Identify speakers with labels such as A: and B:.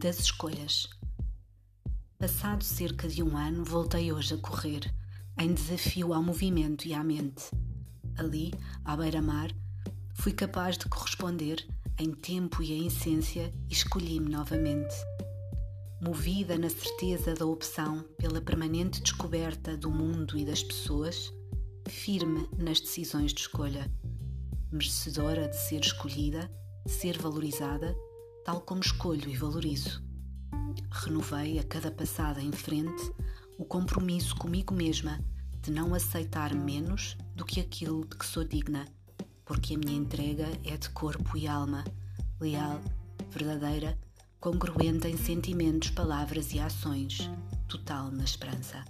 A: das escolhas. Passado cerca de um ano, voltei hoje a correr, em desafio ao movimento e à mente. Ali, à beira-mar, fui capaz de corresponder em tempo e em essência e escolhi-me novamente. Movida na certeza da opção pela permanente descoberta do mundo e das pessoas, firme nas decisões de escolha, merecedora de ser escolhida, ser valorizada, tal como escolho e valorizo. Renovei a cada passada em frente o compromisso comigo mesma de não aceitar menos do que aquilo de que sou digna, porque a minha entrega é de corpo e alma, leal, verdadeira, congruente em sentimentos, palavras e ações, total na esperança.